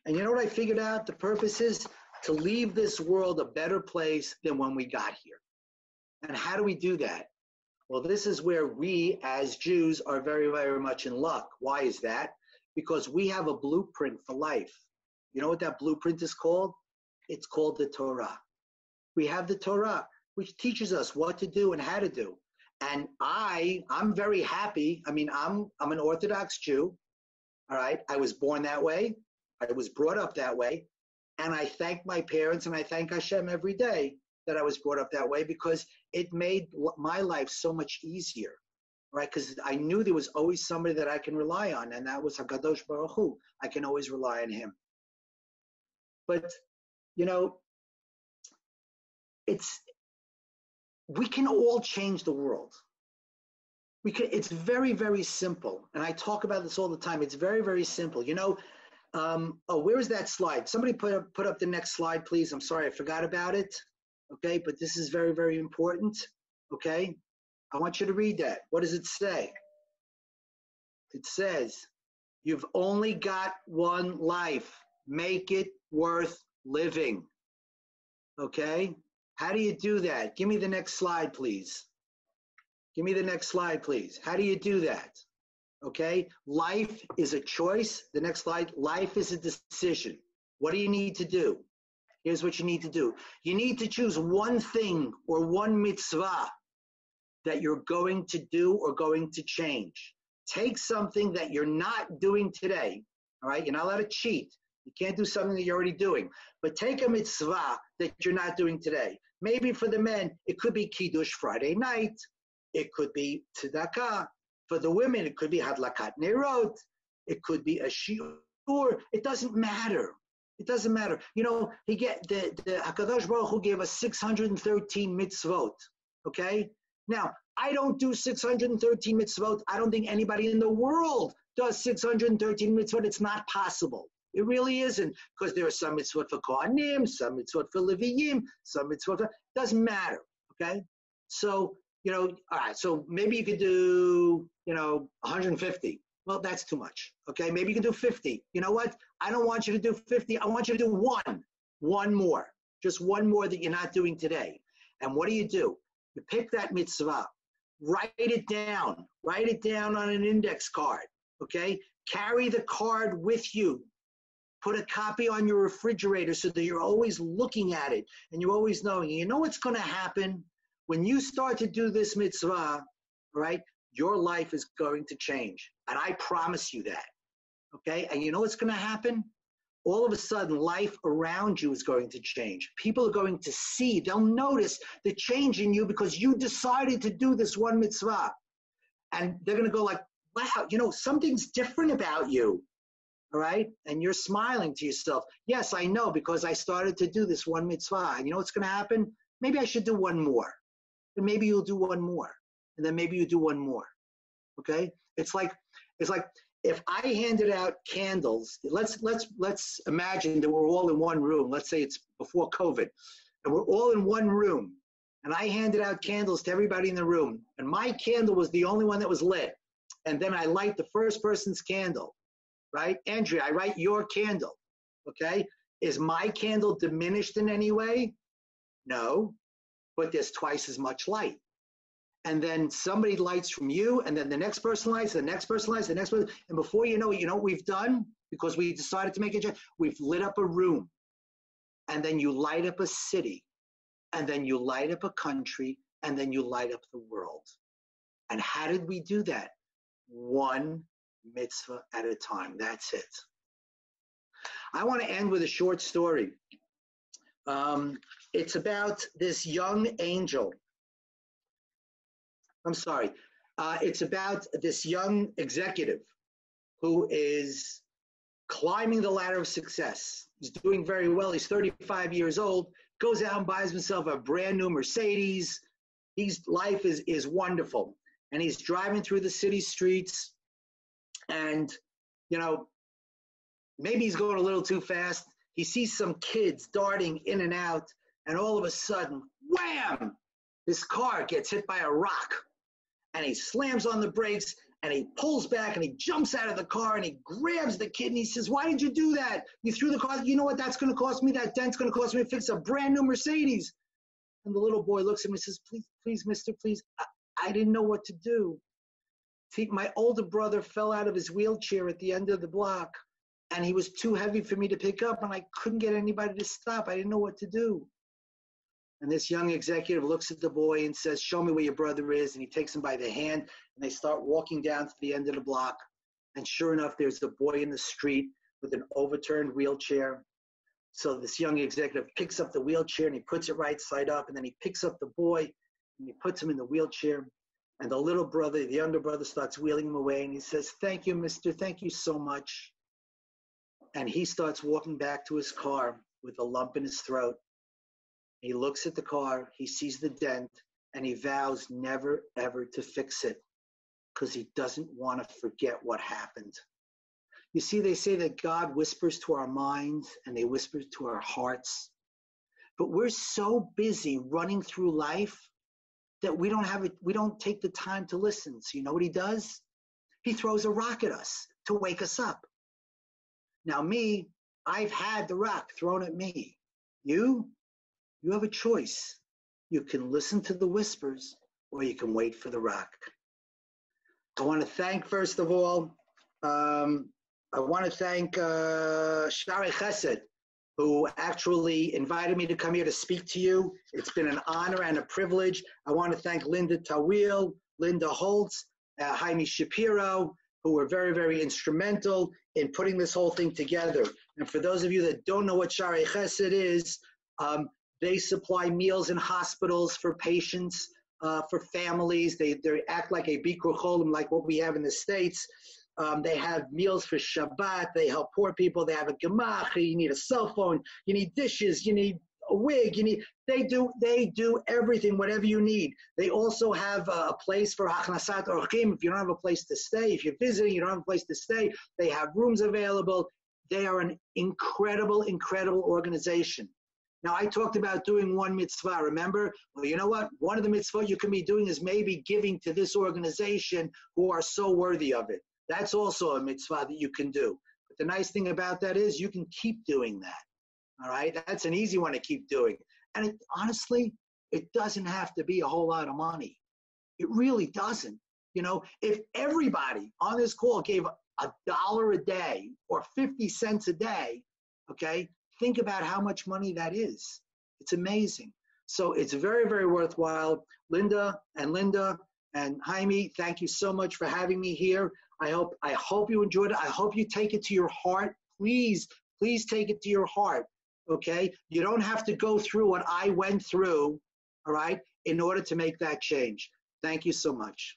And you know what I figured out? The purpose is to leave this world a better place than when we got here. And how do we do that? Well, this is where we as Jews are very, very much in luck. Why is that? Because we have a blueprint for life. You know what that blueprint is called? It's called the Torah. We have the Torah, which teaches us what to do and how to do. And I, I'm very happy. I mean, I'm I'm an Orthodox Jew. All right. I was born that way. I was brought up that way. And I thank my parents and I thank Hashem every day that I was brought up that way because it made my life so much easier. Right? Because I knew there was always somebody that I can rely on, and that was Hakadosh Baruch Hu. I can always rely on him. But you know, it's we can all change the world. We can it's very very simple and i talk about this all the time. It's very very simple. You know um, oh where is that slide? Somebody put up put up the next slide please. I'm sorry i forgot about it. Okay but this is very very important. Okay i want you to read that. What does it say? It says you've only got one life. Make it worth living. Okay how do you do that give me the next slide please Give me the next slide, please. How do you do that? Okay, life is a choice. The next slide, life is a decision. What do you need to do? Here's what you need to do. You need to choose one thing or one mitzvah that you're going to do or going to change. Take something that you're not doing today. All right, you're not allowed to cheat. You can't do something that you're already doing. But take a mitzvah that you're not doing today. Maybe for the men, it could be Kiddush Friday night. It could be tzedakah. For the women, it could be hadlakat nerot. It could be a shiur. It doesn't matter. It doesn't matter. You know, he get the, the Hakadosh Baruch Hu gave us 613 mitzvot. Okay. Now, I don't do 613 mitzvot. I don't think anybody in the world does 613 mitzvot. It's not possible. It really isn't because there are some mitzvot for Kohanim, some mitzvot for Leviyim, some mitzvot for, doesn't matter. Okay. So you know, all right, so maybe you could do, you know, 150. Well, that's too much. Okay, maybe you can do 50. You know what? I don't want you to do 50. I want you to do one, one more, just one more that you're not doing today. And what do you do? You pick that mitzvah, write it down, write it down on an index card. Okay, carry the card with you. Put a copy on your refrigerator so that you're always looking at it and you're always knowing. You know what's going to happen when you start to do this mitzvah, right, your life is going to change. And I promise you that. Okay? And you know what's going to happen? All of a sudden, life around you is going to change. People are going to see, they'll notice the change in you because you decided to do this one mitzvah. And they're going to go like, wow, you know, something's different about you. All right? And you're smiling to yourself. Yes, I know because I started to do this one mitzvah. You know what's going to happen? Maybe I should do one more. And maybe you'll do one more. And then maybe you do one more. Okay? It's like it's like if I handed out candles, let's let's let's imagine that we're all in one room. Let's say it's before COVID, and we're all in one room, and I handed out candles to everybody in the room, and my candle was the only one that was lit. And then I light the first person's candle, right? Andrea, I light your candle, okay? Is my candle diminished in any way? No, but there's twice as much light and then somebody lights from you, and then the next person lights, the next person lights, the next person, and before you know it, you know what we've done because we decided to make a change. We've lit up a room, and then you light up a city, and then you light up a country, and then you light up the world. And how did we do that? One mitzvah at a time. That's it. I want to end with a short story. Um, it's about this young angel I'm sorry. Uh, it's about this young executive who is climbing the ladder of success. He's doing very well. He's 35 years old, goes out and buys himself a brand new Mercedes. His life is, is wonderful. And he's driving through the city streets. And, you know, maybe he's going a little too fast. He sees some kids darting in and out. And all of a sudden, wham! This car gets hit by a rock and he slams on the brakes and he pulls back and he jumps out of the car and he grabs the kid and he says, Why did you do that? You threw the car. You know what that's going to cost me? That dent's going to cost me to fix a brand new Mercedes. And the little boy looks at him and says, Please, please, mister, please. I, I didn't know what to do. My older brother fell out of his wheelchair at the end of the block and he was too heavy for me to pick up and I couldn't get anybody to stop. I didn't know what to do. And this young executive looks at the boy and says, Show me where your brother is. And he takes him by the hand and they start walking down to the end of the block. And sure enough, there's a boy in the street with an overturned wheelchair. So this young executive picks up the wheelchair and he puts it right side up. And then he picks up the boy and he puts him in the wheelchair. And the little brother, the younger brother, starts wheeling him away and he says, Thank you, mister. Thank you so much. And he starts walking back to his car with a lump in his throat he looks at the car, he sees the dent, and he vows never ever to fix it because he doesn't want to forget what happened. You see, they say that God whispers to our minds and they whisper to our hearts. But we're so busy running through life that we don't have it, we don't take the time to listen. So you know what he does? He throws a rock at us to wake us up. Now, me, I've had the rock thrown at me. You, you have a choice. You can listen to the whispers or you can wait for the rock. I want to thank, first of all, um, I want to thank uh, Shaare Jesed, who actually invited me to come here to speak to you. It's been an honor and a privilege. I want to thank Linda Tawil, Linda Holtz, uh, Jaime Shapiro, who were very, very instrumental in putting this whole thing together. And for those of you that don't know what Shaare Jesed is, um, they supply meals in hospitals for patients, uh, for families. They, they act like a Bikur Cholim, like what we have in the States. Um, they have meals for Shabbat. They help poor people. They have a gemach. You need a cell phone. You need dishes. You need a wig. You need. They do. They do everything. Whatever you need. They also have a, place for hachnasat orchim. If you don't have a place to stay, if you're visiting, you don't have a place to stay. They have rooms available. They are an incredible, incredible organization. Now, I talked about doing one mitzvah, remember? Well, you know what? One of the mitzvah you can be doing is maybe giving to this organization who are so worthy of it. That's also a mitzvah that you can do. But the nice thing about that is you can keep doing that. All right? That's an easy one to keep doing. And it, honestly, it doesn't have to be a whole lot of money. It really doesn't. You know, if everybody on this call gave a dollar a day or 50 cents a day, okay, think about how much money that is. It's amazing. So it's very, very worthwhile. Linda and Linda and Jaime, thank you so much for having me here. I hope I hope you enjoyed it. I hope you take it to your heart. Please, please take it to your heart. Okay? You don't have to go through what I went through, all right, in order to make that change. Thank you so much.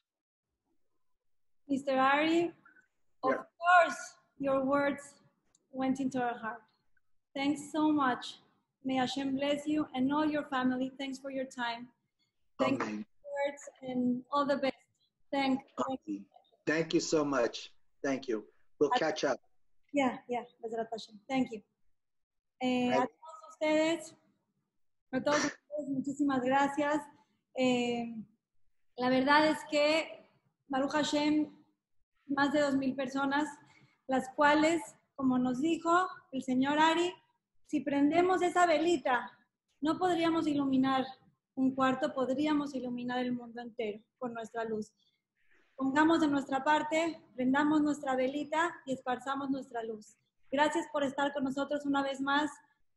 Mr. Ari, of Yeah. course, your words went into our heart. Thanks so much. May Hashem bless you and all your family. Thanks for your time. Thanks for your words and all the best. Thank, thank you. Thank you so much. Thank you. We'll catch up. Yeah, yeah. Thank you. Eh, a todos ustedes, a todos ustedes, muchísimas gracias. Eh, la verdad es que Baruch Hashem, más de 2.000 personas, las cuales, como nos dijo el señor Ari, si prendemos esa velita, no podríamos iluminar un cuarto, podríamos iluminar el mundo entero con nuestra luz. Pongamos de nuestra parte, prendamos nuestra velita y esparzamos nuestra luz. Gracias por estar con nosotros una vez más.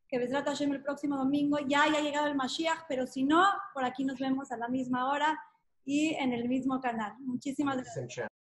Que Besrat Hashem el próximo domingo ya haya llegado el Mashiach, pero si no, por aquí nos vemos a la misma hora y en el mismo canal. Muchísimas gracias.